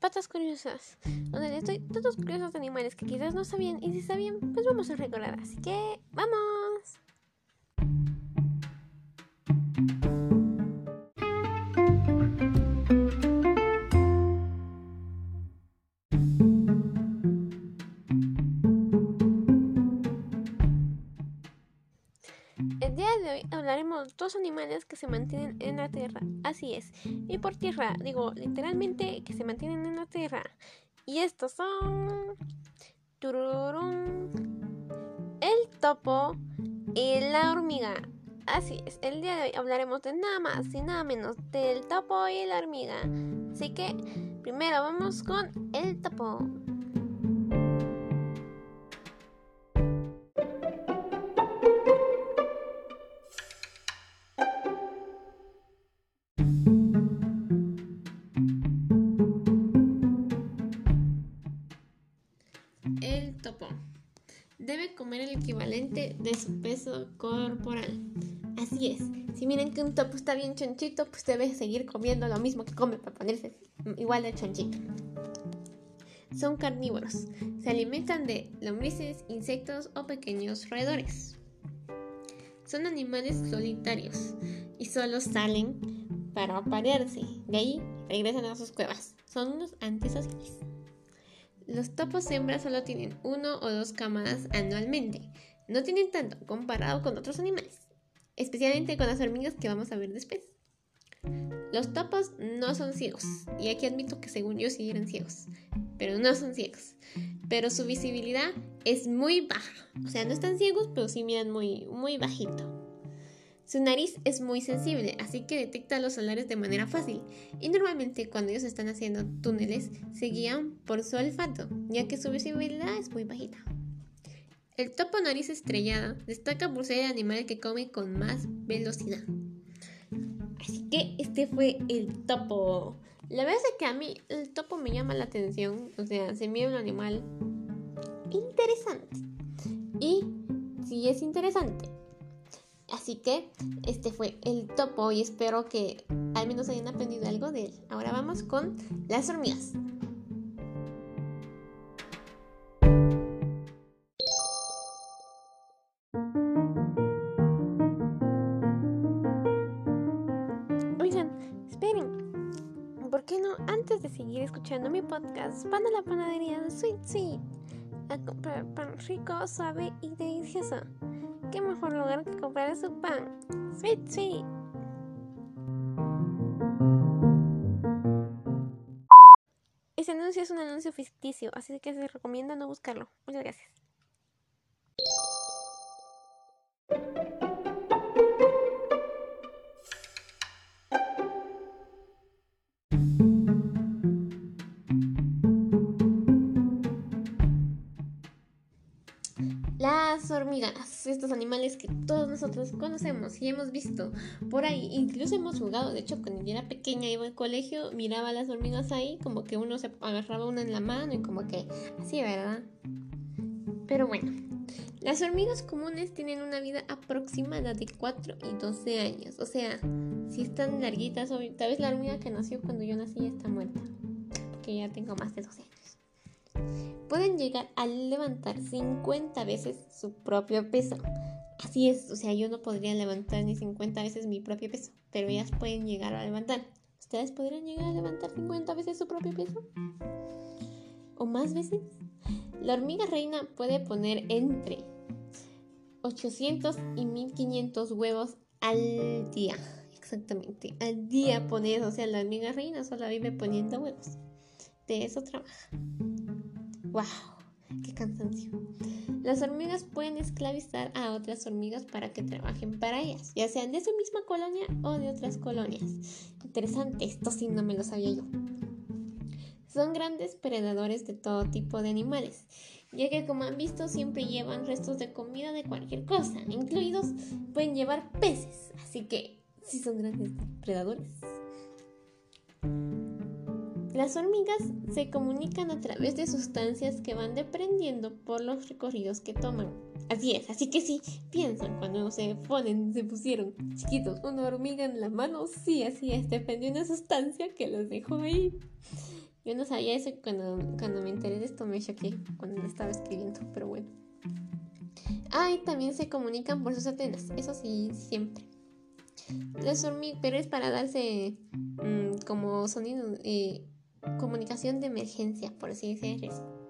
Patas Curiosas, donde les doy todos curiosos animales que quizás no sabían y si sabían, pues vamos a recordar. Así que, ¡vamos! El día de hoy hablaremos de dos animales que se mantienen en la tierra. Así es. Y por tierra, digo literalmente que se mantienen en la tierra. Y estos son. Tururum, el topo y la hormiga. Así es, el día de hoy hablaremos de nada más y nada menos del topo y la hormiga. Así que primero vamos con el topo. De su peso corporal. Así es, si miren que un topo está bien chonchito, pues debe seguir comiendo lo mismo que come para ponerse igual de chonchito. Son carnívoros, se alimentan de lombrices, insectos o pequeños roedores. Son animales solitarios y solo salen para aparearse. De ahí regresan a sus cuevas. Son unos antisociales. Los topos hembras solo tienen uno o dos camadas anualmente. No tienen tanto comparado con otros animales, especialmente con las hormigas que vamos a ver después. Los topos no son ciegos, y aquí admito que según yo sí eran ciegos, pero no son ciegos. Pero su visibilidad es muy baja, o sea, no están ciegos, pero sí miran muy, muy bajito. Su nariz es muy sensible, así que detecta los solares de manera fácil, y normalmente cuando ellos están haciendo túneles se guían por su olfato, ya que su visibilidad es muy bajita. El topo nariz estrellada destaca por ser el animal que come con más velocidad. Así que este fue el topo. La verdad es que a mí el topo me llama la atención, o sea, se me un animal interesante. Y sí es interesante, Así que este fue el topo y espero que al menos hayan aprendido algo de él. Ahora vamos con las hormigas. ¿Por qué no, antes de seguir escuchando mi podcast, van a la panadería de Sweet Sweet a comprar pan rico, suave y delicioso? qué mejor lugar que comprar su pan. Sweet, sweet. Ese anuncio es un anuncio ficticio, así que se recomienda no buscarlo. Muchas gracias. Hormigas, estos animales que todos nosotros conocemos y hemos visto por ahí, incluso hemos jugado, de hecho cuando yo era pequeña iba al colegio, miraba las hormigas ahí, como que uno se agarraba una en la mano y como que así, ¿verdad? Pero bueno, las hormigas comunes tienen una vida aproximada de 4 y 12 años, o sea, si están larguitas, tal vez la hormiga que nació cuando yo nací ya está muerta, porque ya tengo más de 12 años pueden llegar a levantar 50 veces su propio peso. Así es, o sea, yo no podría levantar ni 50 veces mi propio peso, pero ellas pueden llegar a levantar. ¿Ustedes podrían llegar a levantar 50 veces su propio peso? ¿O más veces? La hormiga reina puede poner entre 800 y 1500 huevos al día. Exactamente, al día pone O sea, la hormiga reina solo vive poniendo huevos. De eso trabaja. ¡Wow! ¡Qué cansancio! Las hormigas pueden esclavizar a otras hormigas para que trabajen para ellas, ya sean de su misma colonia o de otras colonias. Interesante, esto sí no me lo sabía yo. Son grandes predadores de todo tipo de animales, ya que como han visto siempre llevan restos de comida de cualquier cosa, incluidos pueden llevar peces, así que sí son grandes predadores. Las hormigas se comunican a través de sustancias que van deprendiendo por los recorridos que toman. Así es, así que sí, piensan cuando se ponen, se pusieron chiquitos una hormiga en la mano, sí, así es, depende de una sustancia que los dejó ahí. Yo no sabía eso cuando, cuando me enteré de esto me choqué cuando estaba escribiendo, pero bueno. Ah, y también se comunican por sus antenas, eso sí, siempre. Las hormigas, pero es para darse mm, como sonido, eh, comunicación de emergencia, por así decirlo.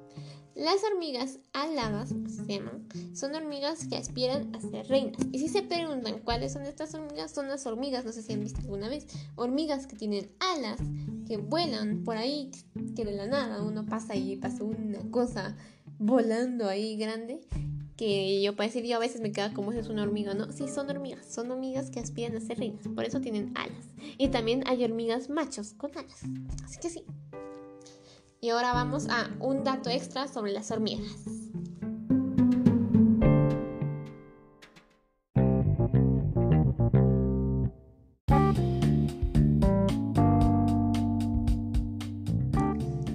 Las hormigas aladas, se llaman, son hormigas que aspiran a ser reinas. Y si se preguntan cuáles son estas hormigas, son las hormigas, no sé si han visto alguna vez, hormigas que tienen alas, que vuelan por ahí, que de la nada uno pasa y pasa una cosa volando ahí grande, que yo para decir yo a veces me queda como si es una hormiga, ¿no? Sí, son hormigas, son hormigas que aspiran a ser reinas, por eso tienen alas. Y también hay hormigas machos con alas, así que sí. Y ahora vamos a un dato extra sobre las hormigas.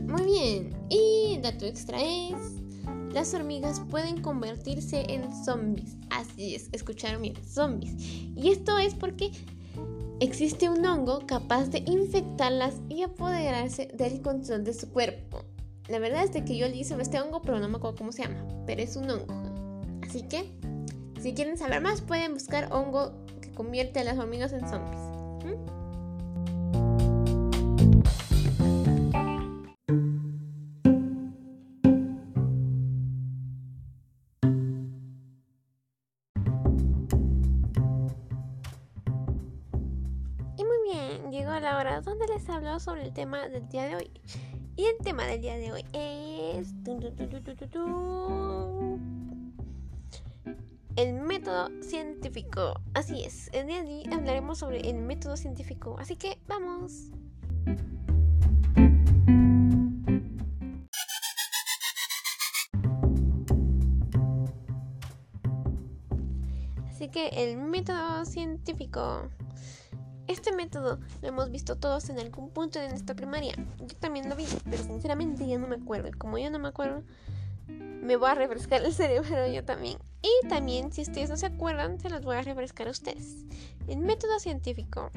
Muy bien, y dato extra es, las hormigas pueden convertirse en zombies. Así es, escucharon bien, zombies. Y esto es porque existe un hongo capaz de infectarlas y apoderarse del control de su cuerpo. La verdad es que yo le hice este hongo, pero no me acuerdo cómo se llama, pero es un hongo. Así que, si quieren saber más, pueden buscar hongo que convierte a las hormigas en zombies. llegó la hora donde les hablo sobre el tema del día de hoy. Y el tema del día de hoy es el método científico. Así es, el día de hoy hablaremos sobre el método científico. Así que vamos. Así que el método científico este método lo hemos visto todos en algún punto de nuestra primaria. Yo también lo vi, pero sinceramente ya no me acuerdo. Como yo no me acuerdo, me voy a refrescar el cerebro yo también. Y también, si ustedes no se acuerdan, se los voy a refrescar a ustedes. El método científico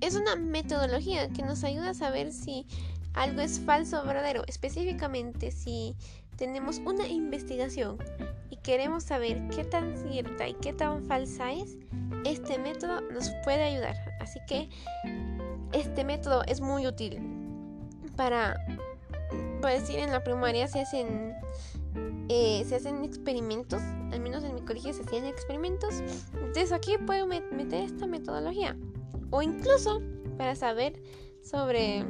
es una metodología que nos ayuda a saber si algo es falso o verdadero. Específicamente, si tenemos una investigación y queremos saber qué tan cierta y qué tan falsa es, este método nos puede ayudar. Así que este método es muy útil para, puedo decir, en la primaria se hacen, eh, se hacen experimentos, al menos en mi colegio se hacían experimentos. Entonces aquí puedo meter esta metodología. O incluso para saber sobre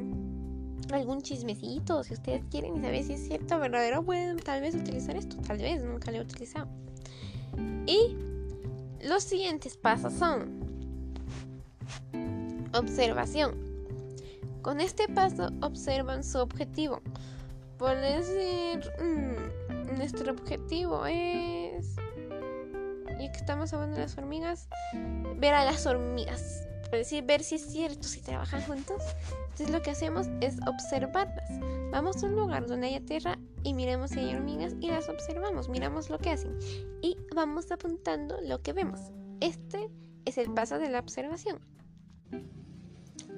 algún chismecito, si ustedes quieren saber si es cierto o verdadero, pueden tal vez utilizar esto, tal vez, nunca lo he utilizado. Y los siguientes pasos son observación. Con este paso observan su objetivo. Por decir, mm, nuestro objetivo es, y que estamos hablando de las hormigas, ver a las hormigas. Decir, ver si es cierto, si trabajan juntos. Entonces lo que hacemos es observarlas. Vamos a un lugar donde haya tierra y miremos si hay hormigas y las observamos, miramos lo que hacen y vamos apuntando lo que vemos. Este es el paso de la observación.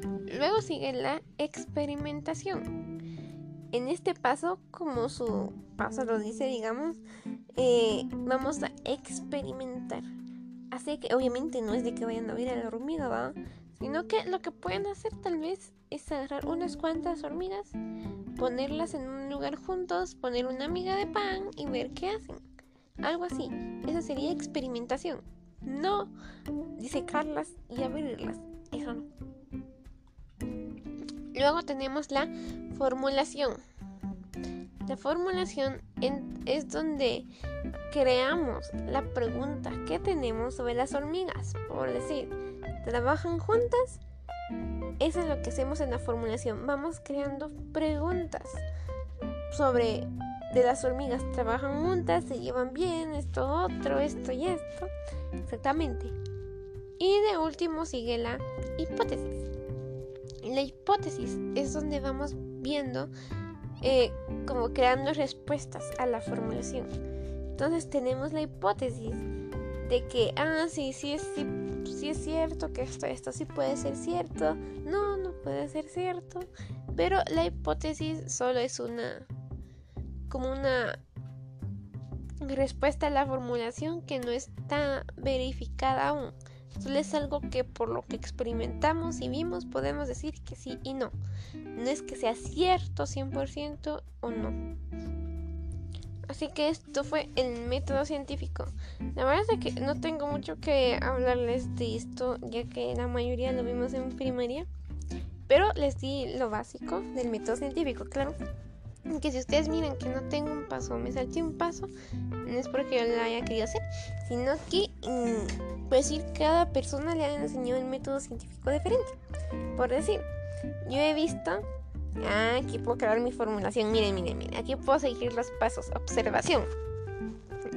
Luego sigue la experimentación. En este paso, como su paso lo dice, digamos, eh, vamos a experimentar. Así que obviamente no es de que vayan a ver a la hormiga, ¿va? Sino que lo que pueden hacer tal vez es agarrar unas cuantas hormigas, ponerlas en un lugar juntos, poner una miga de pan y ver qué hacen. Algo así. Eso sería experimentación. No disecarlas y abrirlas. Eso no. Luego tenemos la formulación. La formulación es donde creamos la pregunta que tenemos sobre las hormigas. Por decir, ¿trabajan juntas? Eso es lo que hacemos en la formulación. Vamos creando preguntas sobre de las hormigas. Trabajan juntas, se llevan bien, esto, otro, esto y esto. Exactamente. Y de último sigue la hipótesis. La hipótesis es donde vamos viendo, eh, como creando respuestas a la formulación. Entonces tenemos la hipótesis de que, ah, sí, sí es, sí, sí es cierto que esto, esto sí puede ser cierto. No, no puede ser cierto. pero la hipótesis solo es una como una respuesta a la formulación que no está verificada aún. Solo es algo que por lo que experimentamos y vimos podemos decir que sí y no. No es que sea cierto 100% o no. Así que esto fue el método científico. La verdad es que no tengo mucho que hablarles de esto, ya que la mayoría lo vimos en primaria. Pero les di lo básico del método científico, claro. Que si ustedes miran que no tengo un paso, me salté un paso, no es porque yo lo haya querido hacer, sino que, mm, pues decir, cada persona le ha enseñado el método científico diferente. Por decir, yo he visto Ah, aquí puedo crear mi formulación. Miren, miren, miren. Aquí puedo seguir los pasos. Observación.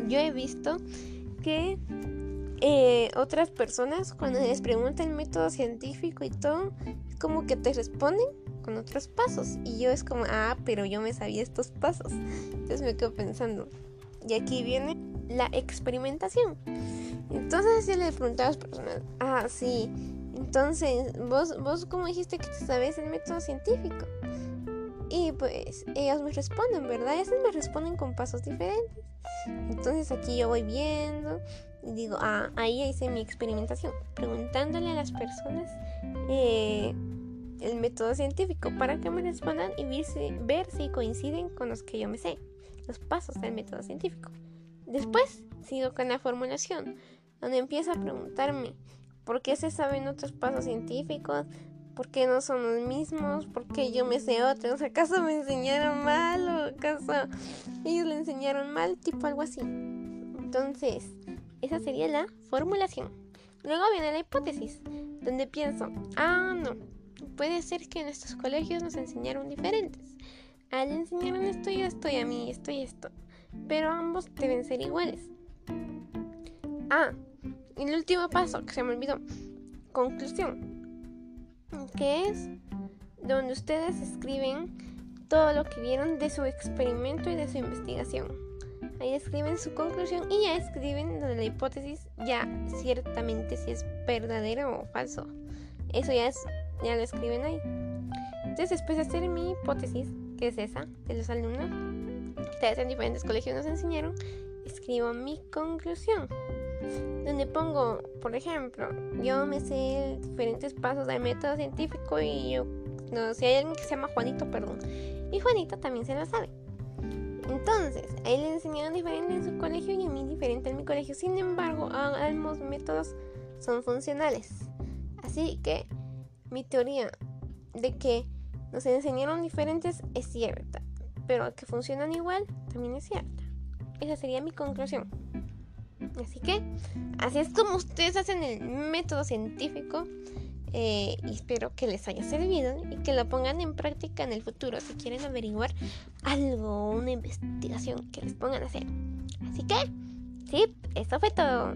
Yo he visto que eh, otras personas, cuando les preguntan el método científico y todo, como que te responden con otros pasos. Y yo es como, ah, pero yo me sabía estos pasos. Entonces me quedo pensando. Y aquí viene la experimentación. Entonces yo le pregunté a las personas, ah, sí. Entonces, vos, vos cómo dijiste que te sabes el método científico. Y pues ellos me responden, ¿verdad? Ellos me responden con pasos diferentes. Entonces aquí yo voy viendo y digo, ah, ahí hice mi experimentación, preguntándole a las personas eh, el método científico para que me respondan y ver si, ver si coinciden con los que yo me sé, los pasos del método científico. Después sigo con la formulación, donde empiezo a preguntarme por qué se saben otros pasos científicos, ¿Por qué no son los mismos? ¿Por qué yo me sé otros? ¿Acaso me enseñaron mal o acaso ellos le enseñaron mal? Tipo algo así. Entonces, esa sería la formulación. Luego viene la hipótesis, donde pienso, ah, no, puede ser que en colegios nos enseñaron diferentes. A él le enseñaron esto y esto y a mí esto y esto. Pero ambos deben ser iguales. Ah, el último paso que se me olvidó. Conclusión que es donde ustedes escriben todo lo que vieron de su experimento y de su investigación. Ahí escriben su conclusión y ya escriben la hipótesis ya ciertamente si es verdadero o falso. Eso ya es ya lo escriben ahí. Entonces después de hacer mi hipótesis, que es esa de los alumnos, ustedes en diferentes colegios nos enseñaron, escribo mi conclusión donde pongo, por ejemplo, yo me sé diferentes pasos del método científico y yo, no, si hay alguien que se llama Juanito, perdón, y Juanito también se lo sabe. Entonces, a él le enseñaron diferente en su colegio y a mí diferente en mi colegio. Sin embargo, ambos métodos son funcionales. Así que mi teoría de que nos enseñaron diferentes es cierta, pero que funcionan igual también es cierta. Esa sería mi conclusión. Así que así es como ustedes hacen el método científico. Eh, y espero que les haya servido y que lo pongan en práctica en el futuro si quieren averiguar algo, una investigación que les pongan a hacer. Así que, sí, eso fue todo.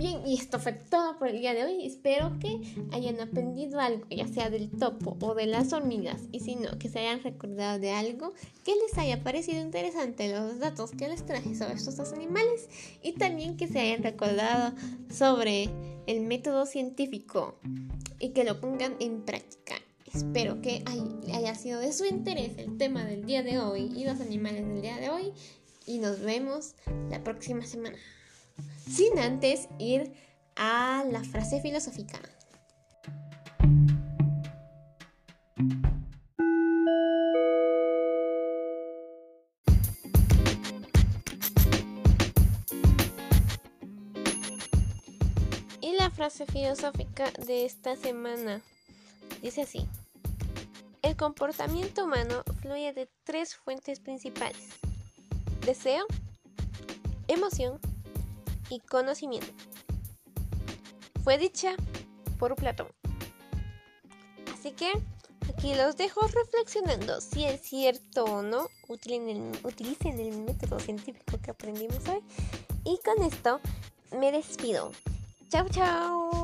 Y esto fue todo por el día de hoy. Espero que hayan aprendido algo, ya sea del topo o de las hormigas. Y si no, que se hayan recordado de algo que les haya parecido interesante los datos que les traje sobre estos dos animales. Y también que se hayan recordado sobre el método científico y que lo pongan en práctica. Espero que haya sido de su interés el tema del día de hoy y los animales del día de hoy. Y nos vemos la próxima semana sin antes ir a la frase filosófica. Y la frase filosófica de esta semana dice así. El comportamiento humano fluye de tres fuentes principales. Deseo, emoción y conocimiento. Fue dicha por Platón. Así que aquí los dejo reflexionando si es cierto o no. Utilicen el, utilicen el método científico que aprendimos hoy. Y con esto me despido. Chao, chao.